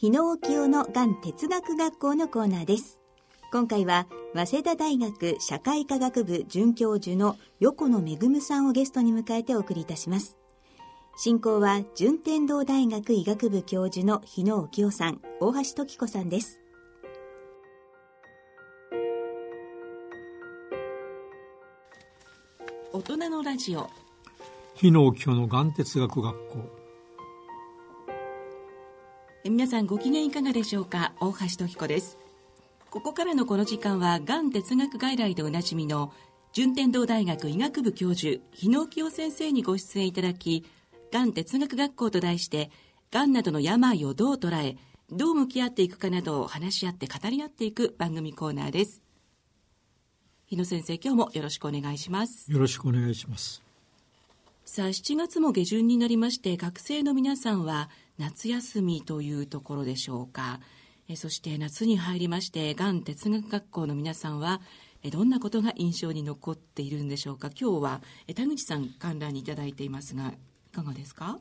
日野沖夫のがん哲学学校のコーナーです。今回は早稲田大学社会科学部准教授の横野めぐむさんをゲストに迎えてお送りいたします。進行は順天堂大学医学部教授の日野沖夫さん大橋時子さんです。大人のラジオ。日野沖夫のがん哲学学校皆さんご機嫌いかがでしょうか？大橋時子です。ここからのこの時間はがん哲学外来でおなじみの順天堂大学医学部教授日野清先生にご出演いただきがん哲学学校と題してがんなどの病をどう捉えどう向き合っていくかなどを話し合って語り合っていく番組コーナーです。日野先生今日もよろしくお願いします。よろしくお願いします。さあ7月も下旬になりまして学生の皆さんは夏休みというところでしょうか。えそして夏に入りましてがん哲学学校の皆さんはえどんなことが印象に残っているんでしょうか。今日はえ田口さん観覧にいただいていますがいかがですか？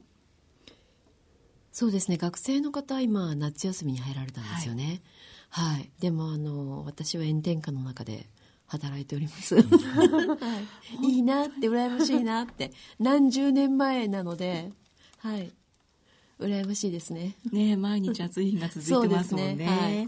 そうですね。学生の方今夏休みに入られたんですよね。はい、はい、でもあの私は炎天下の中で働いております、はい、いいなって羨ましいなって。何十年前なので。はい羨ましいですね。ね毎日暑い日が続いてますもんね。ね。はい、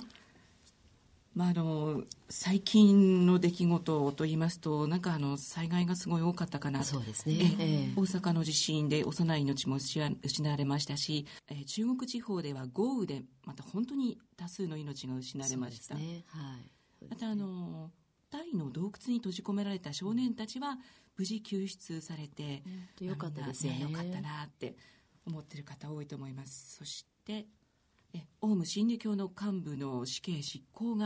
まああの最近の出来事と言いますとなんかあの災害がすごい多かったかなそうですね、え大阪の地震で幼い命も失われましたし、え中国地方では豪雨でまた本当に多数の命が失われました。ね。はい、またあのタイの洞窟に閉じ込められた少年たちは無事救出されて、よかったですね。よかったなって思ってる方多いと思います。そしてえオウム真理教の幹部の死刑執行が、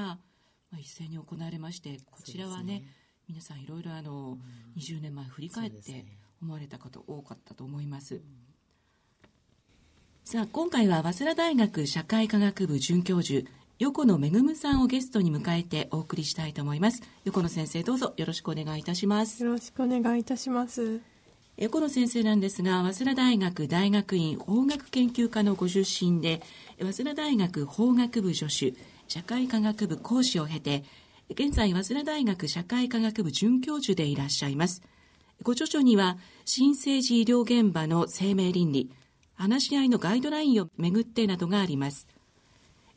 まあ、一斉に行われましてこちらはね、ね、皆さんいろいろあの、うん、20年前振り返って思われた方多かったと思います、さあ今回は早稲田大学社会科学部准教授横野めぐむさんをゲストに迎えてお送りしたいと思います。横野先生どうぞよろしくお願いいたします。よろしくお願いいたします横野先生なんですが早稲田大学大学院法学研究科のご出身で早稲田大学法学部助手社会科学部講師を経て現在早稲田大学社会科学部准教授でいらっしゃいます。ご著書には新生児医療現場の生命倫理話し合いのガイドラインをめぐってなどがあります。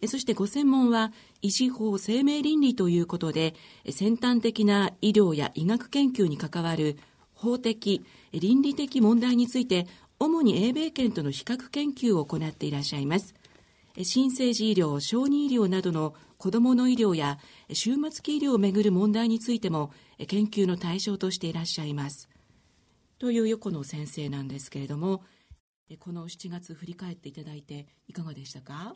そしてご専門は医師法生命倫理ということで先端的な医療や医学研究に関わる法的、倫理的問題について、主に英米圏との比較研究を行っていらっしゃいます。新生児医療、小児医療などの子どもの医療や終末期医療をめぐる問題についても研究の対象としていらっしゃいます。という横野先生なんですけれども、この7月振り返っていただいていかがでしたか？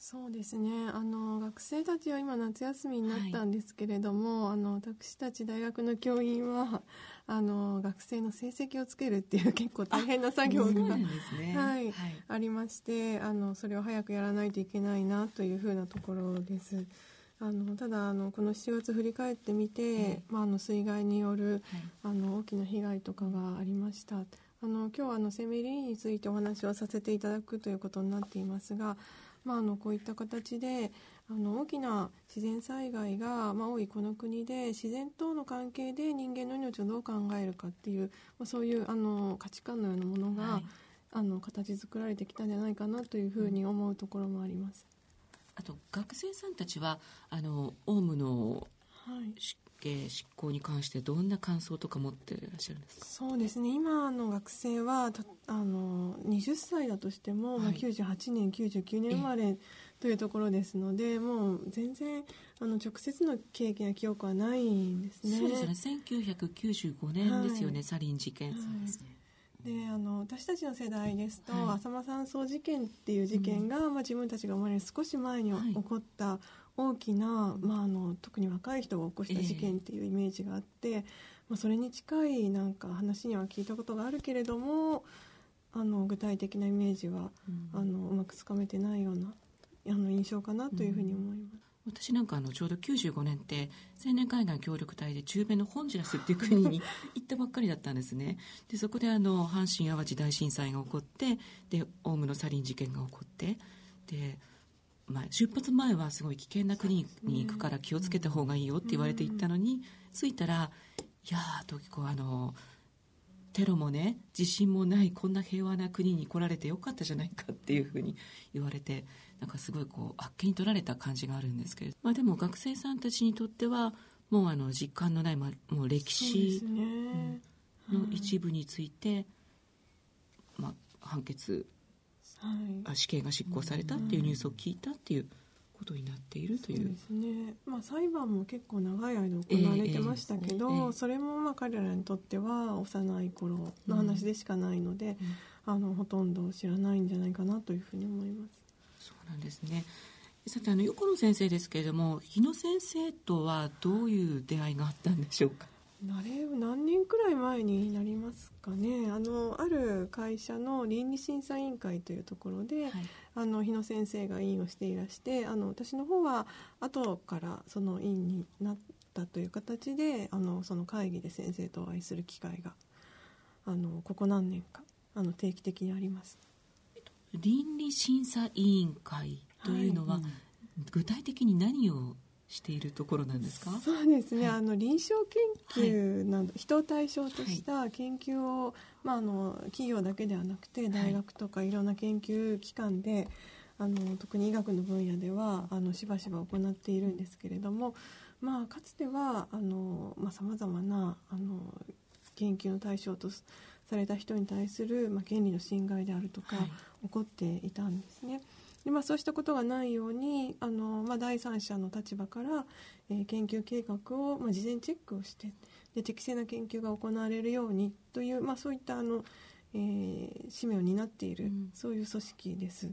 そうですね。あの学生たちは今夏休みになったんですけれども、はい、あの私たち大学の教員は あの学生の成績をつけるっていう結構大変な作業が、ね、はい、はい、ありましてあのそれを早くやらないといけないなというふうなところです。あのただあのこの7月振り返ってみて、まあ、あの水害による、あの大きな被害とかがありました。あの今日はあの生命倫理についてお話をさせていただくということになっていますがまあ、あのこういった形であの大きな自然災害が、まあ、多いこの国で自然との関係で人間の命をどう考えるかっていう、まあ、そういうあの価値観のようなものが、はい、あの形作られてきたんじゃないかなというふうに思うところもあります。あと学生さんたちはあのオウムの執刑執行に関してどんな感想とか持っていらっしゃるんですか？そうですね。今の学生はあの20歳だとしても、はい、まあ、98年99年生まれというところですのでもう全然あの直接の経験や記憶はないんですね。そうですね。1995年ですよね、はい、サリン事件、はい、そうですねであの私たちの世代ですと、はい、浅間山荘事件っていう事件が、うん、まあ、自分たちが生まれる少し前に起こった大きな、まあ、あの特に若い人が起こした事件っていうイメージがあって、えー、まあ、それに近いなんか話には聞いたことがあるけれどもあの具体的なイメージは、うん、あのうまくつかめてないようなあの印象かなというふうに思います。私なんかあのちょうど95年って青年海岸協力隊で中米のホンジュラスっていう国に行ったばっかりだったんですね。でそこであの阪神・淡路大震災が起こってでオウムのサリン事件が起こってでまあ、出発前はすごい危険な国に行くから気をつけた方がいいよって言われて行ったのに、着いたらいやー時子あのテロもね地震もないこんな平和な国に来られてよかったじゃないかっていうふうに言われてなんかすごいこうあっけに取られた感じがあるんですけれど、まあ、でも学生さんたちにとってはもうあの実感のない、まあ、もう歴史の一部について、まあ、判決、はい、死刑が執行されたっていうニュースを聞いたっていうことになっているという。ですね。まあ裁判も結構長い間行われてましたけど、えーえー、それもまあ彼らにとっては幼い頃の話でしかないので、うん、あのほとんど知らないんじゃないかなというふうに思います。そうなんですね。さてあの横野先生ですけれども日野先生とはどういう出会いがあったんでしょうか？あれ何年くらい前になりますかねあのある会社の倫理審査委員会というところで、はい、あの日野先生が委員をしていらしてあの私の方は後からその委員になったという形であのその会議で先生とお会いする機会があのここ何年かあの定期的にあります。倫理審査委員会というのは、はい具体的に何をしているところなんですか？そうですね、はい、あの臨床研究など、はい、人を対象とした研究を、はい、まあ、あの企業だけではなくて大学とかいろんな研究機関で、あの特に医学の分野ではあのしばしば行っているんですけれども、まあ、かつてはさまざ、まなあの研究の対象とされた人に対する、まあ、権利の侵害であるとか、起こっていたんですね。でまあ、そうしたことがないようにあの、まあ、第三者の立場から、えー、研究計画を、まあ、事前チェックをしてで適正な研究が行われるようにという、まあ、そういったあの、えー、使命を担っている、うん、そういう組織です。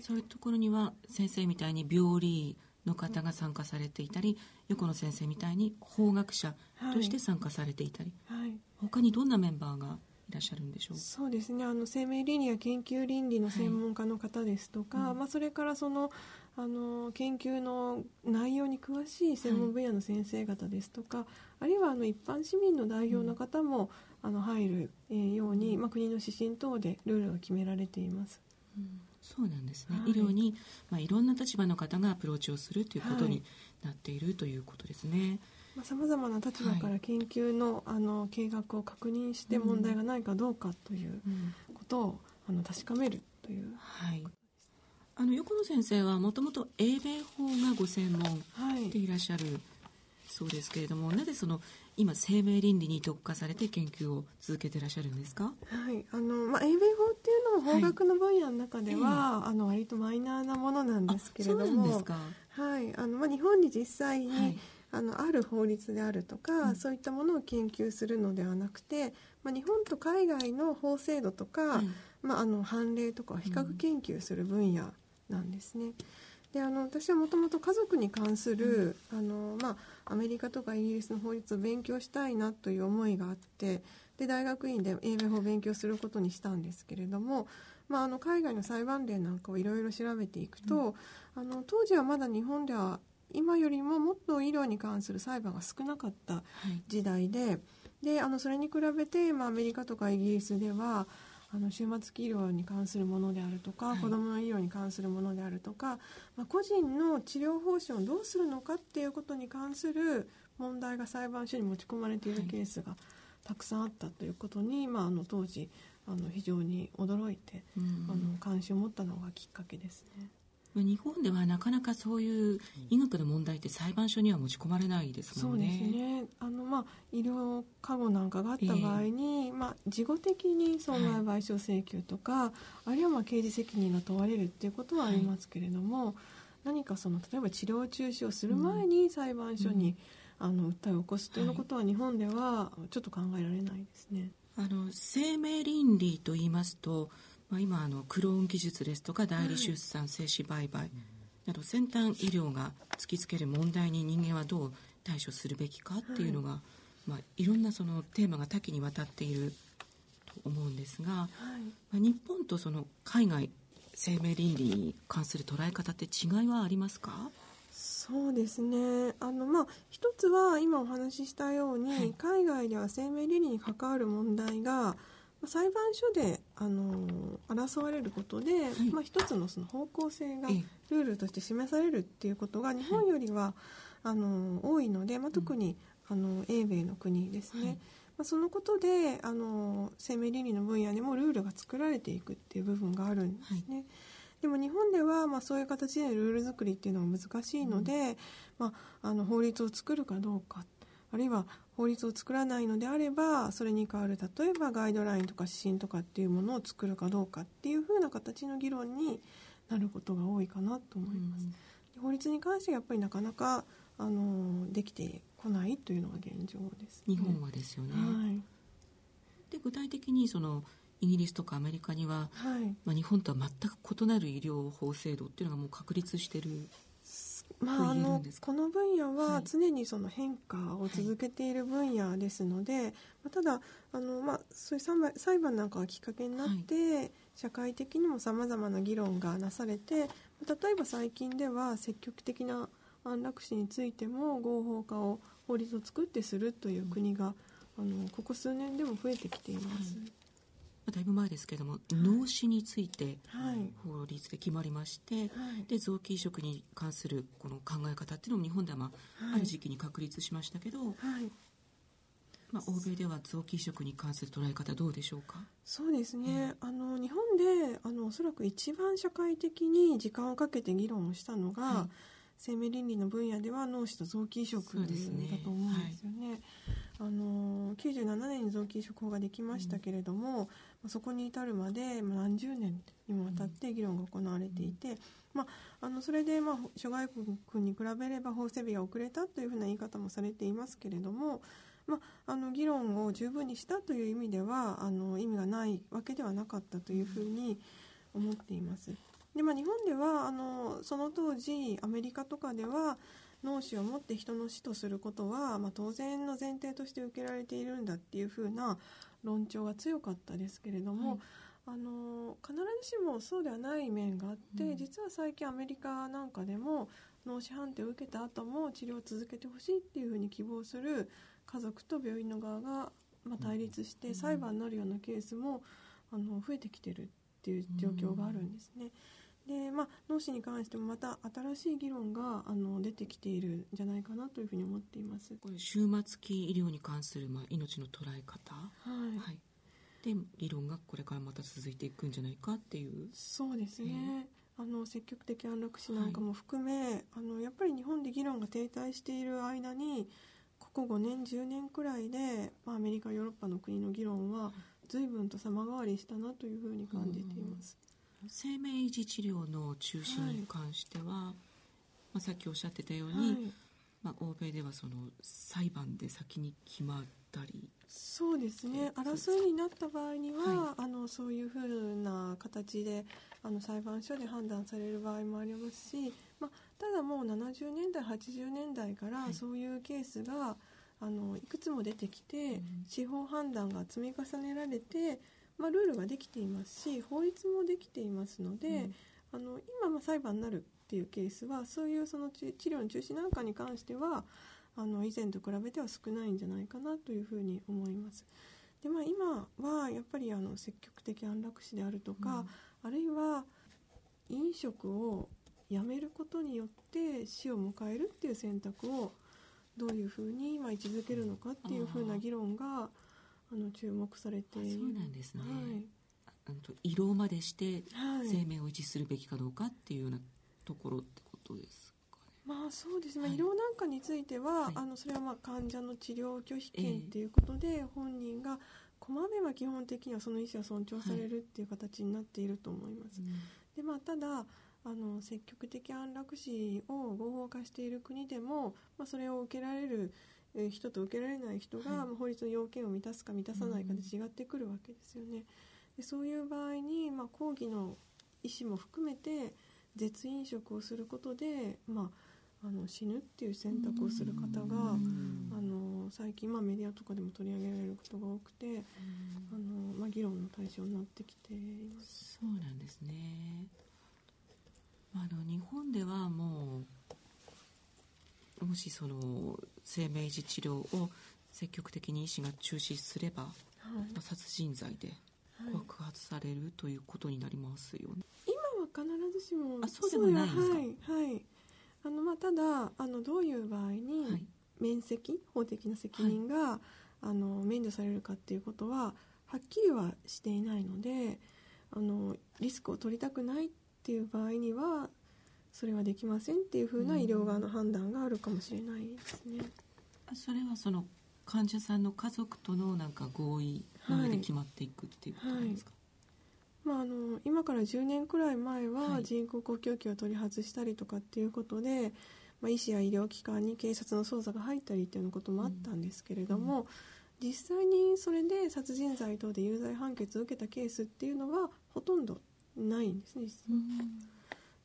そういうところには先生みたいに病理の方が参加されていたり、横野先生みたいに法学者として参加されていたり、はいはい、他にどんなメンバーがいらっしゃるんでしょう。そうですね。あの生命倫理や研究倫理の専門家の方ですとか、はいうん、まあ、それからそのあの研究の内容に詳しい専門分野の先生方ですとか、はい、あるいはあの一般市民の代表の方も、うん、あの入る、えー、ように、まあ、国の指針等でルールが決められています。うん。そうなんですね、はい、医療に、まあ、いろんな立場の方がアプローチをするということになっているということですね。さまざ、まな立場から研究のはい、あの計画を確認して問題がないかどうかということを、うん、あの確かめるという、はい、あの横野先生はもともと英米法がご専門でいらっしゃるそうですけれども、はい、なぜその今生命倫理に特化されて研究を続けていらっしゃるんですか、はい。あのまあ、英米法っていうのは法学の分野の中では、はい、あの割とマイナーなものなんですけれども。はい。あのまあ、日本に実際に、あのある法律であるとか、うん、そういったものを研究するのではなくて、まあ、日本と海外の法制度とか、うん、まあ、あの判例とかを比較研究する分野なんですね。であの私はもともと家族に関する、うん、あのまあ、アメリカとかイギリスの法律を勉強したいなという思いがあってで大学院で英米法を勉強することにしたんですけれども、まあ、あの海外の裁判例なんかをいろいろ調べていくと、うん、あの当時はまだ日本では今よりももっと医療に関する裁判が少なかった時代ではい、であのそれに比べて、まあ、アメリカとかイギリスではあの終末期医療に関するものであるとか、はい、子どもの医療に関するものであるとか、まあ、個人の治療方針をどうするのかっていうことに関する問題が裁判所に持ち込まれているケースがたくさんあったということに、まあ、あの当時あの非常に驚いて、うん、あの関心を持ったのがきっかけですね。日本ではなかなかそういう医学の問題って裁判所には持ち込まれないですもんね。そうですねあの、まあ、医療過誤なんかがあった場合に、えー、まあ、事後的に損害賠償請求とか、はい、あるいはまあ刑事責任が問われるっていうことはありますけれども、はい、何かその例えば治療中止をする前に裁判所に、うん、あの訴えを起こすということは日本ではちょっと考えられないですね。あの生命倫理と言いますとまあ、今あのクローン技術ですとか代理出産、精子売買など先端医療が突きつける問題に人間はどう対処するべきかっていうのが、はい。まあ、いろんなそのテーマが多岐にわたっていると思うんですが、はい。まあ、日本とその海外生命倫理に関する捉え方って違いはありますか？そうですね。あの、まあ、一つは今お話ししたように、はい、海外では生命倫理に関わる問題が裁判所でああの争われることで、まあ、一つのその方向性がええ。ルールとして示されるっていうことが日本よりは、あの多いので、まあ、特に、あの英米の国ですね、はい。まあ、そのことであの生命倫理の分野でもルールが作られていくっていう部分があるんですね。でも日本では、まあ、そういう形でルール作りっていうのは難しいので、まあ、あの法律を作るかどうかあるいは法律を作らないのであればそれに代わる例えばガイドラインとか指針とかっていうものを作るかどうかっていうふうな形の議論になることが多いかなと思います。で法律に関してはやっぱりなかなかあのできてこないというのが現状です、日本はですよね、はい。で具体的にそのイギリスとかアメリカには、はい。まあ、日本とは全く異なる医療法制度っていうのがもう確立してるまあ、あのこの分野ははい。常にその変化を続けている分野ですので、まあただあの、まあ、そういう裁判なんかがきっかけになって、社会的にもさまざまな議論がなされて例えば最近では積極的な安楽死についても合法化を法律を作ってするという国が、あのここ数年でも増えてきています。まあだいぶ前ですけれども脳死についてはい。法律で決まりまして、はい。で臓器移植に関するこの考え方っていうのも日本では、まあはい。ある時期に確立しましたけど、はい。まあ、欧米では臓器移植に関する捉え方どうでしょうか？そうですね、あの日本であのおそらく一番社会的に時間をかけて議論をしたのが、はい。生命倫理の分野では脳死と臓器移植だと思うんですよね。あの97年に臓器移植法ができましたけれども、まあそこに至るまでまあ何十年にもわたって議論が行われていて、まあ、あのそれで、まあ、諸外国に比べれば法整備が遅れたというふうな言い方もされていますけれども、まあ、あの議論を十分にしたという意味ではあの意味がないわけではなかったというふうに思っています。でまあ、日本ではあのその当時アメリカとかでは脳死をもって人の死とすることは、まあ、当然の前提として受けられているんだっていうふうな論調が強かったですけれども、あの必ずしもそうではない面があって、実は最近アメリカなんかでも脳死判定を受けた後も治療を続けてほしいっていうふうに希望する家族と病院の側が、まあ、対立して裁判になるようなケースもあの増えてきてるっていう状況があるんですね。でまあ、脳死に関してもまた新しい議論があの出てきているんじゃないかなというふうに思っています。これ終末期医療に関する、まあ、命の捉え方、はい。はい、で議論がこれからまた続いていくんじゃないかっていう。そうですね、あの積極的安楽死なんかも含め、あのやっぱり日本で議論が停滞している間にここ5年10年くらいで、まあ、アメリカヨーロッパの国の議論は随分と様変わりしたなというふうに感じています。生命維持治療の中心に関しては、まあ、さっきおっしゃってたように、はい。まあ、欧米ではその裁判で先に決まったり。そうですね。争いになった場合には、あのそういうふうな形であの裁判所で判断される場合もありますし、まあ、ただもう70年代80年代からそういうケースが、あのいくつも出てきて、司法判断が積み重ねられて、まあ、ルールができていますし法律もできていますので、あの今まあ裁判になるっていうケースはそういうその治治療の中止なんかに関してはあの以前と比べては少ないんじゃないかなというふうに思います。でまあ、今はやっぱりあの積極的安楽死であるとか、あるいは飲食をやめることによって死を迎えるっていう選択をどういうふうにまあ位置づけるのかっていうふうな議論があの注目されてそうなんですね。はい。あの胃ろうまでしてはい。生命を維持するべきかどうかっていうようなところってことですかね。まあそうですね、はい。医療なんかについては、はい。あのそれはまあ患者の治療拒否ええ権っていうことで、本人がこまめは基本的にはその意思は尊重されるっていう形になっていると思います。でまあ、ただあの積極的安楽死を合法化している国でも、まあ、それを受けられるえー人と受けられない人が、はいまあ法律の要件を満たすか満たさないかで違ってくるわけですよね。でそういう場合に、まあ、抗議の意思も含めて絶飲食をすることで、まあ、あの死ぬっていう選択をする方が、あの最近、まあ、メディアとかでも取り上げられることが多くて、あのまあ、議論の対象になってきています。そうなんですね。まあ、あの日本ではもうもしその生命維持治療を積極的に医師が中止すれば、はい。まあ、殺人罪で告発されるということになりますよね。今は必ずしもあそうでもないんですか？はいはい。あのまあただあのどういう場合に、はい。免責法的な責任が、あの免除されるかっていうことははっきりはしていないのであのリスクを取りたくないっていう場合にはそれはできませんっていうふうな医療側の判断があるかもしれないですね。それはその患者さんの家族とのなんか合意の上で決まっていくっていうことなんですか、まあ、あの今から10年くらい前ははい。人工呼吸器を取り外したりとかっていうことで、まあ、医師や医療機関に警察の捜査が入ったりっていうようなこともあったんですけれども、実際にそれで殺人罪等で有罪判決を受けたケースっていうのはほとんどないんですね実は。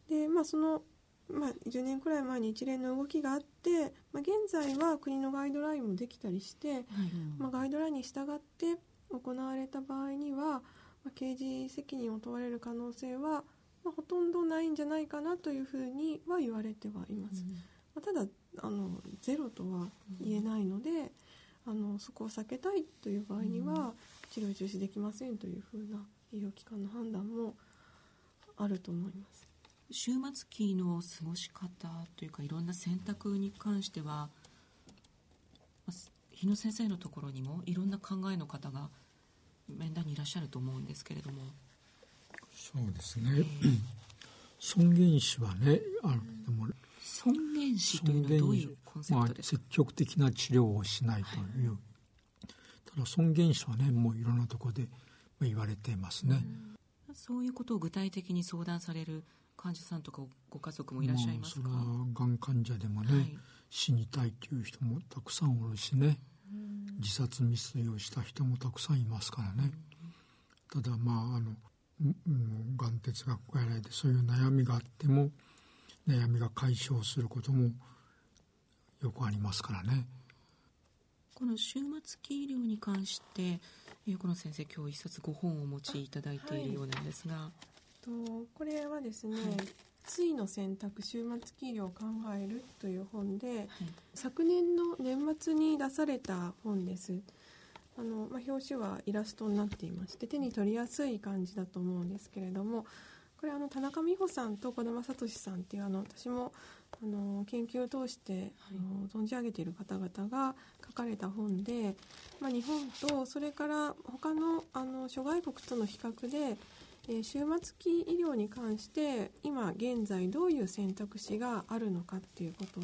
でまあそのまあ、10年くらい前に一連の動きがあって、まあ、現在は国のガイドラインもできたりして、はい。まあ、ガイドラインに従って行われた場合には、まあ、刑事責任を問われる可能性は、まあ、ほとんどないんじゃないかなというふうには言われてはいます、まあ、ただあのゼロとは言えないので、あのそこを避けたいという場合には治療中止できませんというふうな医療機関の判断もあると思います終末期の過ごし方というかいろんな選択に関してはまあ日野先生のところにもいろんな考えの方が面談にいらっしゃると思うんですけれどもそうですね。尊厳死はね、あのでも尊厳死というのはどういうコンセまあプトですか、積極的な治療をしないという。ただ尊厳死はね、もういろんなところでまあ言われていますね。そういうことを具体的に相談される患者さんとかご家族もいらっしゃいますか、まあそれはがん患者でもね、はい。死にたいという人もたくさんおるしね、自殺未遂をした人もたくさんいますからね、ただまああのがん哲学外来でそういう悩みがあっても悩みが解消することもよくありますからね。この終末期医療に関して横野先生今日一冊ご本をお持ちいただいているようなんですが、とこれはですねはい「ついの選択終末期医療を考える」という本で、昨年の年末に出された本です。あの、まあ、表紙はイラストになっていまして手に取りやすい感じだと思うんですけれどもこれあの田中美穂さんと児玉聡さんっていうあの私もあの研究を通して、あの存じ上げている方々が書かれた本で、まあ、日本とそれから他のあの諸外国との比較で、えー終末期医療に関して今現在どういう選択肢があるのかっていうこと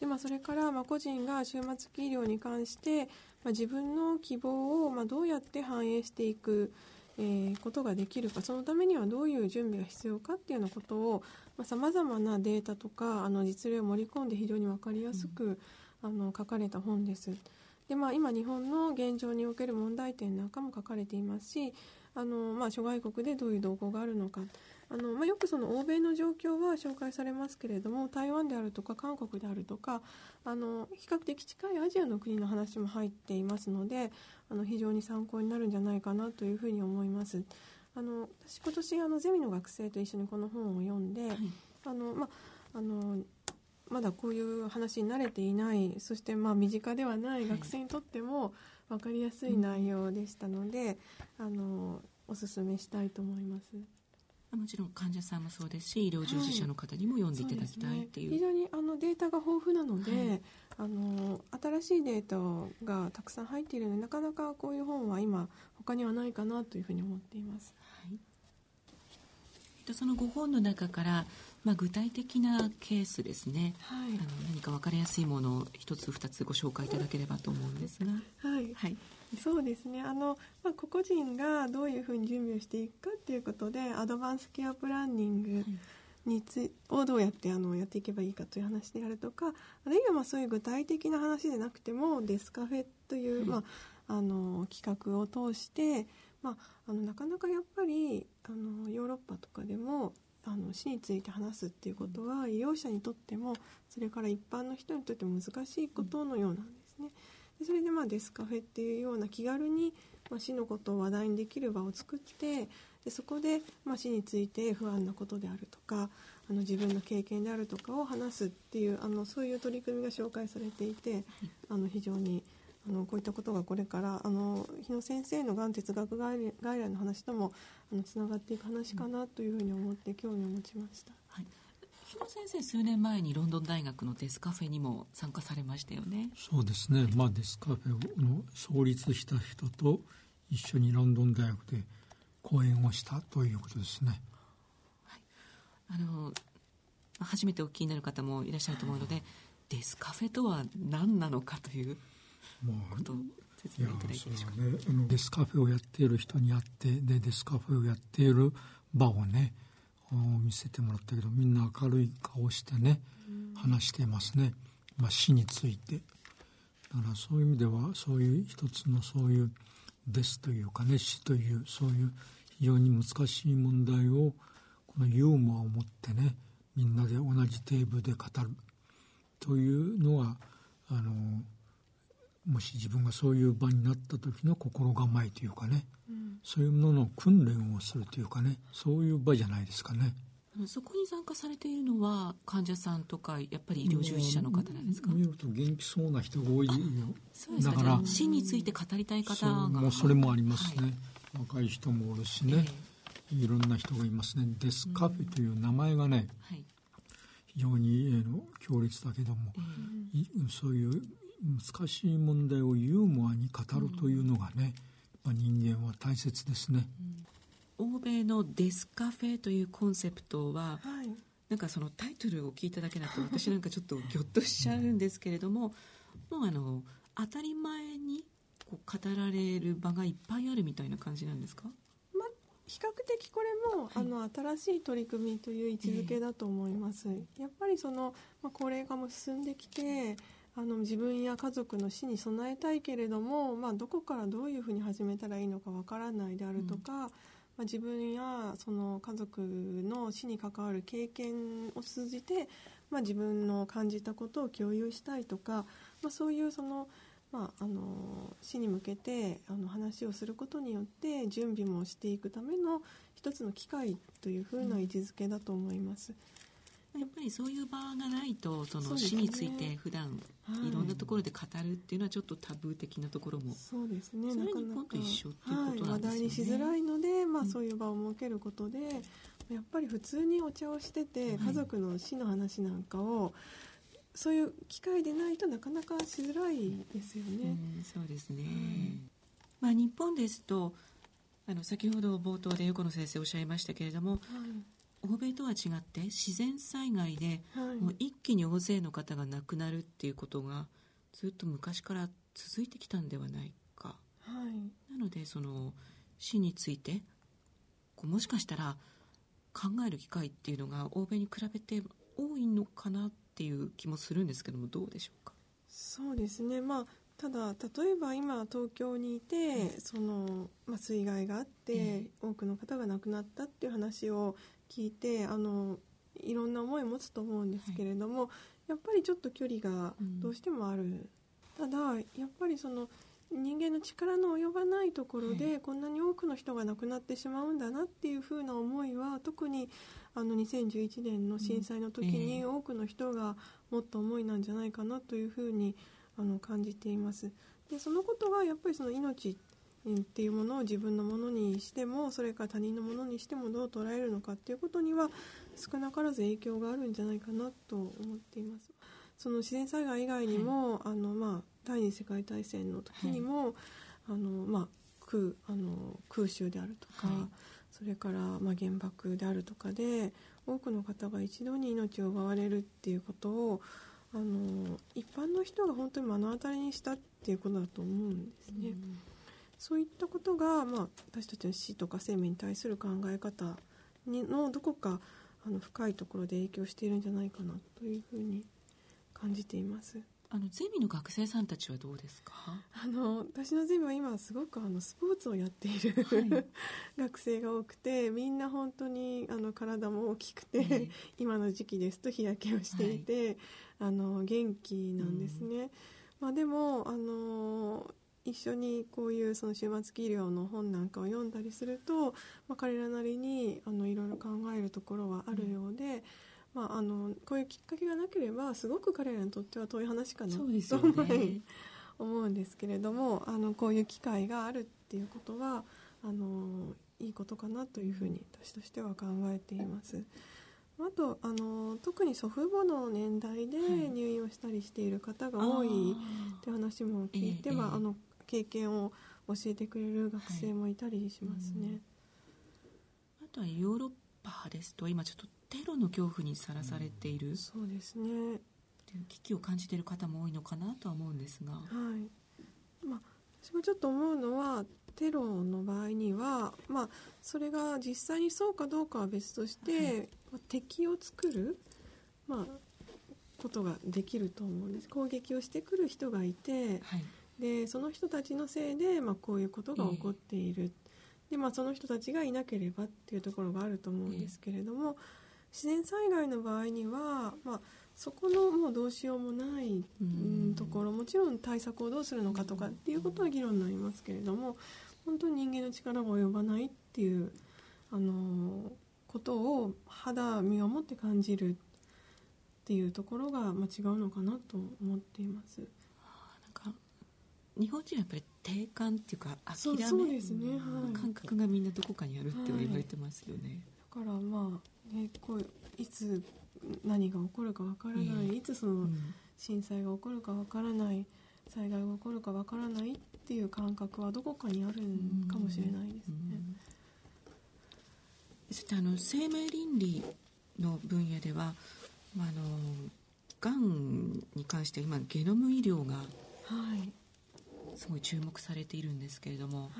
で、まあ、それからまあ個人が終末期医療に関して、まあ、自分の希望をまあどうやって反映していく、えーことができるかそのためにはどういう準備が必要かっていうようなことをさまざ、まなデータとかあの実例を盛り込んで非常に分かりやすく、あの書かれた本です。でまあ、今日本の現状における問題点なんかも書かれていますしあの、まあ、諸外国でどういう動向があるのか。あの、まあ、よくその欧米の状況は紹介されますけれども台湾であるとか韓国であるとかあの比較的近いアジアの国の話も入っていますのであの非常に参考になるんじゃないかなというふうに思います。あの私今年あのゼミの学生と一緒にこの本を読んで、あのまああのまだこういう話に慣れていないそしてまあ身近ではない学生にとっても分かりやすい内容でしたので、あのおすすめしたいと思います。もちろん患者さんもそうですし医療従事者の方にも読んでいただきたいっていう,、非常にあのデータが豊富なので、はい。あの新しいデータがたくさん入っているのでなかなかこういう本は今他にはないかなというふうに思っています。はい。えっとそのご本の中から、まあ、具体的なケースですね、はい。あの何か分かりやすいものを一つ二つご紹介いただければと思うんですが、はい、はい、そうですね。あの、まあ、個々人がどういうふうに準備をしていくかっていうことでアドバンスケアプランニングにつをどうやってあのやっていけばいいかという話であるとかあるいはまあそういう具体的な話でなくてもデスカフェという、まあ、あの企画を通して、まあ、あのなかなかやっぱりあのヨーロッパとかでもあの死について話すっていうことは医療者にとってもそれから一般の人にとっても難しいことのようなんですね。でそれでまあデスカフェっていうような気軽に、まあ、死のことを話題にできる場を作ってでそこで、まあ、死について不安なことであるとかあの自分の経験であるとかを話すっていうあのそういう取り組みが紹介されていてあの非常にあのこういったことがこれからあの日野先生のがん哲学外来の話ともあのつながっていく話かなというふうに思って興味を持ちました。はい。日野先生数年前にロンドン大学のデスカフェにも参加されましたよね。そうですね、まあ、デスカフェの創立した人と一緒にロンドン大学で講演をしたということですね。はい、あの初めてお聞きになる方もいらっしゃると思うので、デスカフェとは何なのかということを説明いただいてでしょうか、ね、あのデスカフェをやっている人に会ってでデスカフェをやっている場をね見せてもらったけどみんな明るい顔してね話していますね、まあ、死について。だからそういう意味ではそういう一つのそういうですというかね死というそういう非常に難しい問題をこのユーモアを持ってねみんなで同じテーブルで語る。というのはあのもし自分がそういう場になった時の心構えというかね、うん、そういうものの訓練をするというかね。そういう場じゃないですかね。そこに参加されているのは患者さんとかやっぱり医療従事者の方なんですか？見ると元気そうな人が多いよだか。ら死について語りたい方が。もそれもありますね、はい、若い人もおるしね、えー、いろんな人がいますね。デスカフェという名前がね、はい、非常に強烈だけども、えー、そういう難しい問題をユーモアに語るというのがね、うん、人間は大切ですね、うん、欧米のデスカフェというコンセプトは、はい、なんかそのタイトルを聞いただけだと私なんかちょっとギョッとしちゃうんですけれども、もうあの当たり前にこう語られる場がいっぱいあるみたいな感じなんですか？比較的これも、はい、あの新しい取り組みという位置づけだと思います。えー、やっぱりその、まあ、高齢化も進んできてあの自分や家族の死に備えたいけれども、まあ、どこからどういうふうに始めたらいいのかわからないであるとか、うん、まあ、自分やその家族の死に関わる経験を通じて、まあ、自分の感じたことを共有したいとか、まあ、そういうその、まあ、あの死に向けてあの話をすることによって準備もしていくための一つの機会というふうな位置づけだと思います。うんやっぱりそういう場がないとその死について普段い。ろんなところで語るっていうのはちょっとタブー的なところも。そうですね。それ日本と一緒っていうことなんですよね、話題にしづらいので、まあ、そういう場を設けることで、やっぱり普通にお茶をしてて家族の死の話なんかを、そういう機会でないとなかなかしづらいですよね。うん、そうですね、まあ、日本ですとあの先ほど冒頭で横野先生おっしゃいましたけれども、はい欧米とは違って自然災害で、もう一気に大勢の方が亡くなるっていうことがずっと昔から続いてきたんではないか、はい、なのでその死についてこうもしかしたら考える機会っていうのが欧米に比べて多いのかなっていう気もするんですけどもどうでしょうか？そうですね。まあただ例えば今東京にいて、その、まあ、水害があって、多くの方が亡くなったっていう話を聞いてあのいろんな思いを持つと思うんですけれども、はい、やっぱりちょっと距離がどうしてもある、うん、ただやっぱりその人間の力の及ばないところで、こんなに多くの人が亡くなってしまうんだなっていうふうな思いは特にあの2011年の震災の時に多くの人が持った思いなんじゃないかなというふうにあの感じています。でそのことがやっぱりその命っていうものを自分のものにしてもそれから他人のものにしてもどう捉えるのかっていうことには少なからず影響があるんじゃないかなと思っています。その自然災害以外にも、はい、あのまあ、第二次世界大戦の時にも、はい、あのまあ、空あの空襲であるとか、はい、それから、まあ、原爆であるとかで多くの方が一度に命を奪われるっていうことをあの一般の人が本当に目の当たりにしたっていうことだと思うんですね。うんそういったことが、まあ、私たちの死とか生命に対する考え方にのどこかあの深いところで影響しているんじゃないかなというふうに感じています。あのゼミの学生さんたちはどうですか？あの私のゼミは今すごくあのスポーツをやっている、はい、学生が多くてみんな本当にあの体も大きくて、はい、今の時期ですと日焼けをしていて、はい、あの元気なんですね。うん、まあ、でもあの一緒にこういうその終末期医療の本なんかを読んだりすると、まあ、彼らなりにあのいろいろ考えるところはあるようで、うん、まあ、あのこういうきっかけがなければすごく彼らにとっては遠い話かなと、ね、思うんですけれどもあのこういう機会があるっていうことはあのいいことかなというふうに私としては考えています。あとあの特に祖父母の年代で入院をしたりしている方が多いって話も聞いて、はあの経験を教えてくれる学生もいたりしますね。はい。うん、あとはヨーロッパですと今ちょっとテロの恐怖にさらされている、うん、そうですね。危機を感じている方も多いのかなとは思うんですが。はい。まあ、私もちょっと思うのはテロの場合には、まあ、それが実際にそうかどうかは別として、はい、敵を作る、まあ、ことができると思うんです。攻撃をしてくる人がいて、はい、でその人たちのせいで、まあ、こういうことが起こっている、でまあ、その人たちがいなければっていうところがあると思うんですけれども、自然災害の場合には、まあ、そこのもうどうしようもない、うん、ところもちろん対策をどうするのかとかっていうことは議論になりますけれども本当に人間の力が及ばないっていうあのことを肌身をもって感じるっていうところが、まあ、違うのかなと思っています。日本人はやっぱり定感っていうか諦めそうですね、はい、感覚がみんなどこかにあるって言われてますよね、はい、だからまあねこういつ何が起こるかわからない、えー、いつその震災が起こるかわからない災害が起こるかわからないっていう感覚はどこかにあるかもしれないですね。そしてあの生命倫理の分野では、まあ、あのがんに関して今ゲノム医療がすごい注目されているんですけれども、はい、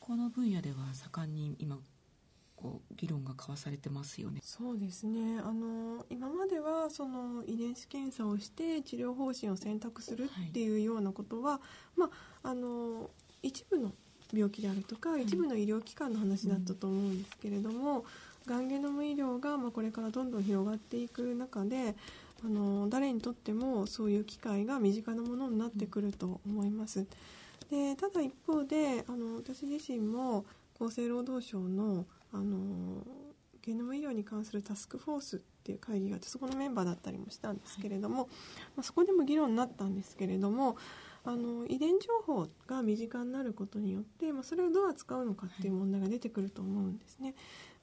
この分野では盛んに今こう議論が交わされてますよね。そうですね。あの今まではその遺伝子検査をして治療方針を選択するっていうようなことは、はい、まああの一部の病気であるとか、はい、一部の医療機関の話だったと思うんですけれども、うん、がんゲノム医療がまあこれからどんどん広がっていく中で。あの誰にとってもそういう機会が身近なものになってくると思います。でただ一方であの私自身も厚生労働省のあのゲノム医療に関するタスクフォースっていう会議があってそこのメンバーだったりもしたんですけれども、はい、まあ、そこでも議論になったんですけれどもあの遺伝情報が身近になることによって、まあ、それをどう扱うのかっていう問題が出てくると思うんですね。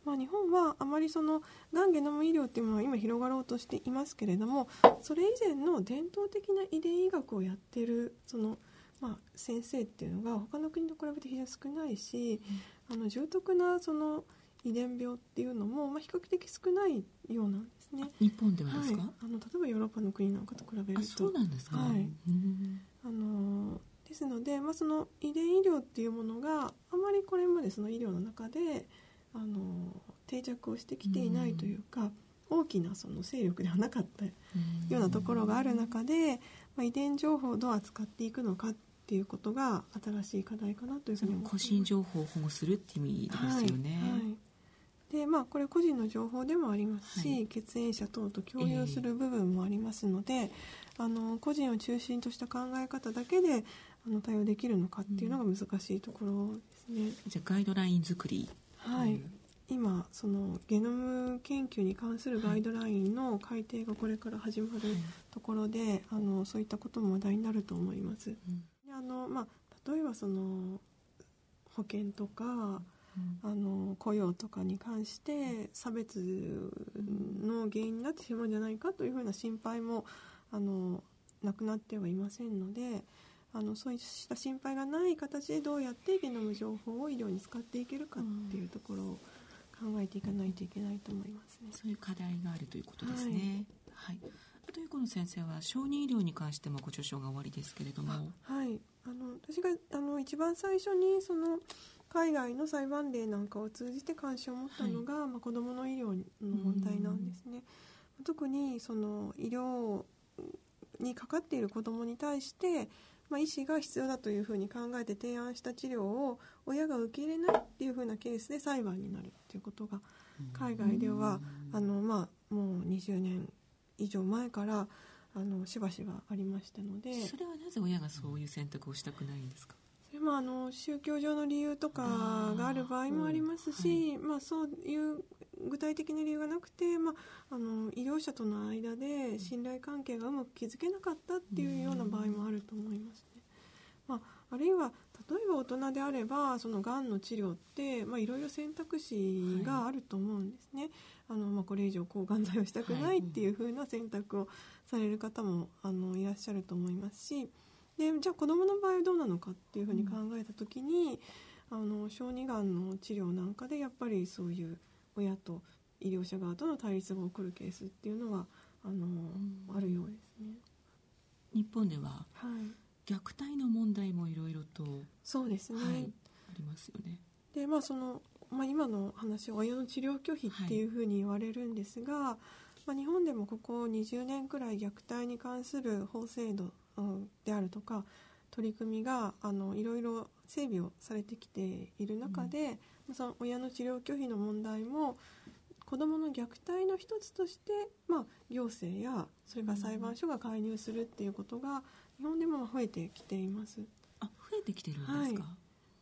まあ、日本はあまりそのがんゲノム医療っていうものは今広がろうとしていますけれどもそれ以前の伝統的な遺伝医学をやっているその、まあ、先生っていうのが他の国と比べて非常に少ないし、うん、あの重篤なその遺伝病っていうのも、まあ、比較的少ないようなんですね。日本ではですか、はい、あの例えばヨーロッパの国なんかと比べると。そうなんですか、はい、あのですので、まあ、その遺伝医療っていうものがあまりこれまでその医療の中であの定着をしてきていないというか、う大きなその勢力ではなかったようなところがある中で、まあ、遺伝情報をどう扱っていくのかっっていうことが新しい課題かなというふうに思個人情報を保護するっていう意味ですよね。はい、はいでまあ、これ個人の情報でもありますし、はい、血縁者等と共有する部分もありますので、えー、あの個人を中心とした考え方だけであの対応できるのかっていうのが難しいところですね。うん、じゃあガイドライン作りはい、今そのゲノム研究に関するガイドラインの改定がこれから始まるところで、はい、あのそういったことも話題になると思います。うん。あの、まあ、例えばその保険とか、うん、あの雇用とかに関して差別の原因になってしまうんじゃないかというふうな心配もあのなくなってはいませんのであのそうした心配がない形でどうやってゲノム情報を医療に使っていけるかっていうところを考えていかないといけないと思いますね。そういう課題があるということですね。はい、はいというこの先生は小児医療に関してもご著書が終わりですけれどもはいあの私があの一番最初にその海外の裁判例なんかを通じて関心を持ったのが、はいまあ、子どもの医療の問題なんですね。特にその医療にかかっている子どもに対して、まあ、医師が必要だというふうに考えて提案した治療を親が受け入れないっていうふうなケースで裁判になるっていうことが海外ではあの、まあ、もう20年以上前からあのしばしばありましたので。それはなぜ親がそういう選択をしたくないんですか？それもあの宗教上の理由とかがある場合もありますし、はい、まあ、そういう具体的な理由がなくて、まあ、あの医療者との間で信頼関係がうまく築けなかったっていうような場合もあると思いますね。まあ、あるいは例えば大人であればそのがんの治療ってまあいろいろ選択肢があると思うんですね、はい、あのまあ、これ以上抗がん剤をしたくないっていうふうな選択をされる方もあのいらっしゃると思いますし。でじゃあ子どもの場合はどうなのかっていうふうに考えた時に、うん、あの小児がんの治療なんかでやっぱりそういう親と医療者側との対立が起こるケースっていうのはあの、うん、あるようですね。日本では、はい虐待の問題もいろいろとそうですね、はい、ありますよね。でまあそのまあ、今の話は親の治療拒否っていうふうに言われるんですが、はい、まあ、日本でもここ20年くらい虐待に関する法制度であるとか取り組みがあのいろいろ整備をされてきている中で、うん、その親の治療拒否の問題も子どもの虐待の一つとして、まあ、行政やそれから裁判所が介入するっていうことが日本でも増えてきています。あ増えてきてるんですか、はい、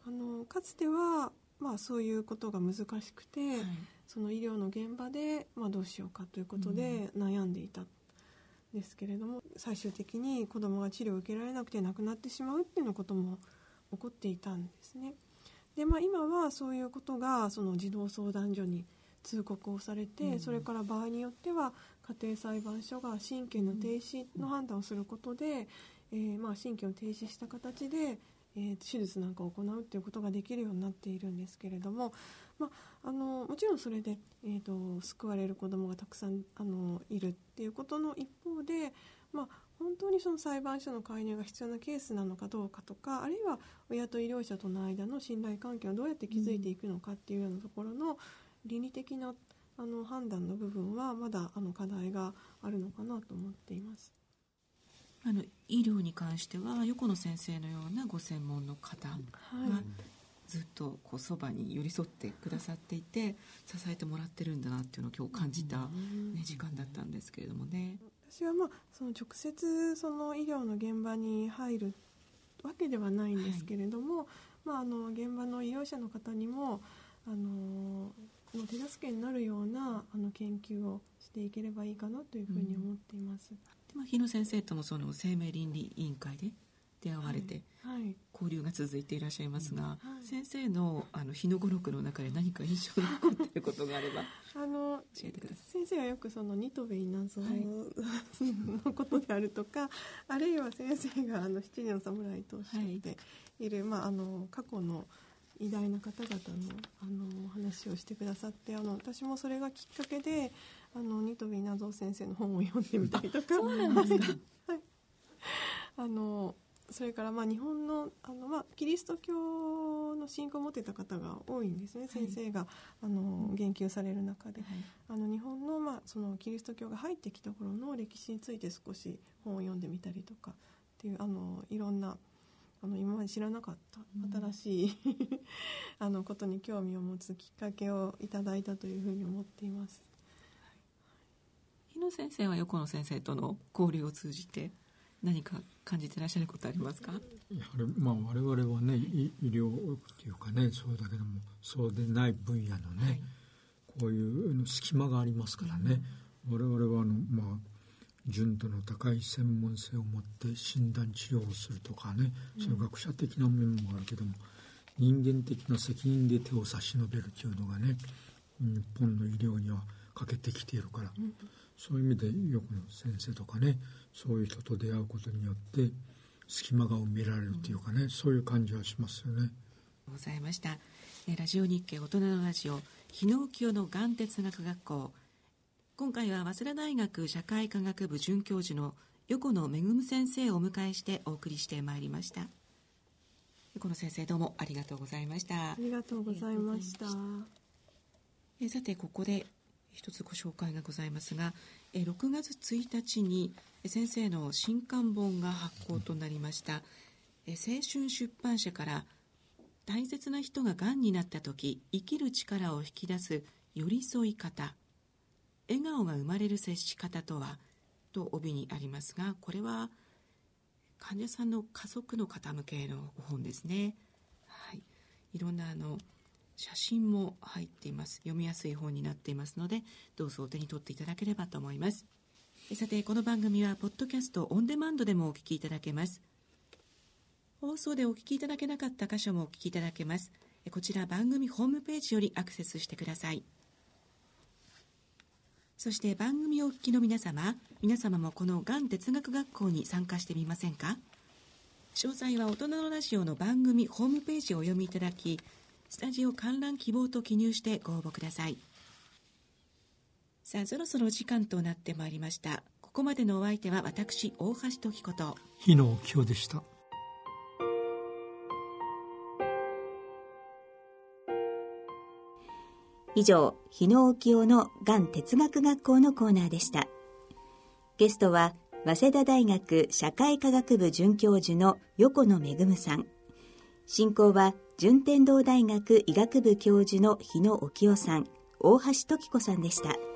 あのかつては、まあ、そういうことが難しくて、はい、その医療の現場で、まあ、どうしようかということで悩んでいた。ですけれども最終的に子どもが治療を受けられなくて亡くなってしまうっていうようなことも起こっていたんですね。でまあ、今はそういうことがその児童相談所に通告をされて、うん、それから場合によっては家庭裁判所が親権の停止の判断をすることで、えー、まあ親権を停止した形で、えー、手術なんかを行うということができるようになっているんですけれども、まあ、あのもちろんそれで、えーと、救われる子どもがたくさんあのいるっていうことの一方で、まあ、本当にその裁判所の介入が必要なケースなのかどうかとかあるいは親と医療者との間の信頼関係をどうやって築いていくのかっていうようなところの倫理的なあの判断の部分はまだあの課題があるのかなと思っています。あの医療に関しては横野先生のようなご専門の方が、ずっとこうそばに寄り添ってくださっていて支えてもらってるんだなっていうのを今日感じた、ね、時間だったんですけれどもね。私はまあその直接その医療の現場に入るわけではないんですけれども、はい、まあ、あの現場の医療者の方にもあのの手助けになるようなあの研究をしていければいいかなというふうに思っています。で日野先生ともその生命倫理委員会で出会われて、はいはい、交流が続いていらっしゃいますが、はい、先生のあの日野語録の中で何か印象に残っていることがあればあの教えてください。先生はよくそのニトベイ謎のことであるとかあるいは先生があの七人の侍とおっしゃってい。る、まあ、あの過去の偉大な方々のあの話をしてくださってあの私もそれがきっかけであのニトビナゾ先生の本を読んでみたりとか。そうなんですか、はい、あのそれからまあ日本のあの、まあ、キリスト教の信仰を持ってた方が多いんですね、はい、先生があの言及される中で、はい、あの日本の,、まあそのキリスト教が入ってきた頃の歴史について少し本を読んでみたりとかっていうあのいろんなあの今まで知らなかった新しい、うん、あのことに興味を持つきっかけをいただいたというふうに思っています。日野先生は横野先生との交流を通じて何か感じてらっしゃることありますか？やはり、まあ、我々はね医療っていうかねそうだけどもそうでない分野のね、はい、こういう隙間がありますからね、うん、我々はあの、まあ、純度の高い専門性を持って診断治療をするとかね、そういう学者的な面もあるけども人間的な責任で手を差し伸べるというのがね日本の医療には欠けてきているから、うん、そういう意味でよくの先生とかねそういう人と出会うことによって隙間が埋められるというかね、うん、そういう感じはしますよね。ございました。ラジオ日経大人のラジオ日野浮世のがん哲学学校。今回は早稲田大学社会科学部准教授の横野めぐむ先生をお迎えしてお送りしてまいりました。横野先生どうもありがとうございました。ありがとうございました。えさてここで一つご紹介がございますがえ6月1日に先生の新刊本が発行となりました。え青春出版社から大切な人ががんになった時生きる力を引き出す寄り添い方笑顔が生まれる接し方とはと帯にありますがこれは患者さんの家族の方向けの本ですね、はい、いろんなあの写真も入っています。読みやすい本になっていますのでどうぞお手に取っていただければと思います。さてこの番組はポッドキャストオンデマンドでもお聞きいただけます。放送でお聞きいただけなかった箇所もお聞きいただけます。こちら番組ホームページよりアクセスしてください。そして番組をお聞きの皆様皆様もこのがん哲学学校に参加してみませんか？詳細は大人のラジオの番組ホームページをお読みいただきスタジオ観覧希望と記入してご応募ください。さあそろそろお時間となってまいりました。ここまでのお相手は私大橋時子と。日野清でした。以上日野沖夫のがん哲学学校のコーナーでした。ゲストは早稲田大学社会科学部准教授の横野めぐむさん。進行は順天堂大学医学部教授の日野沖夫さん大橋時子さんでした。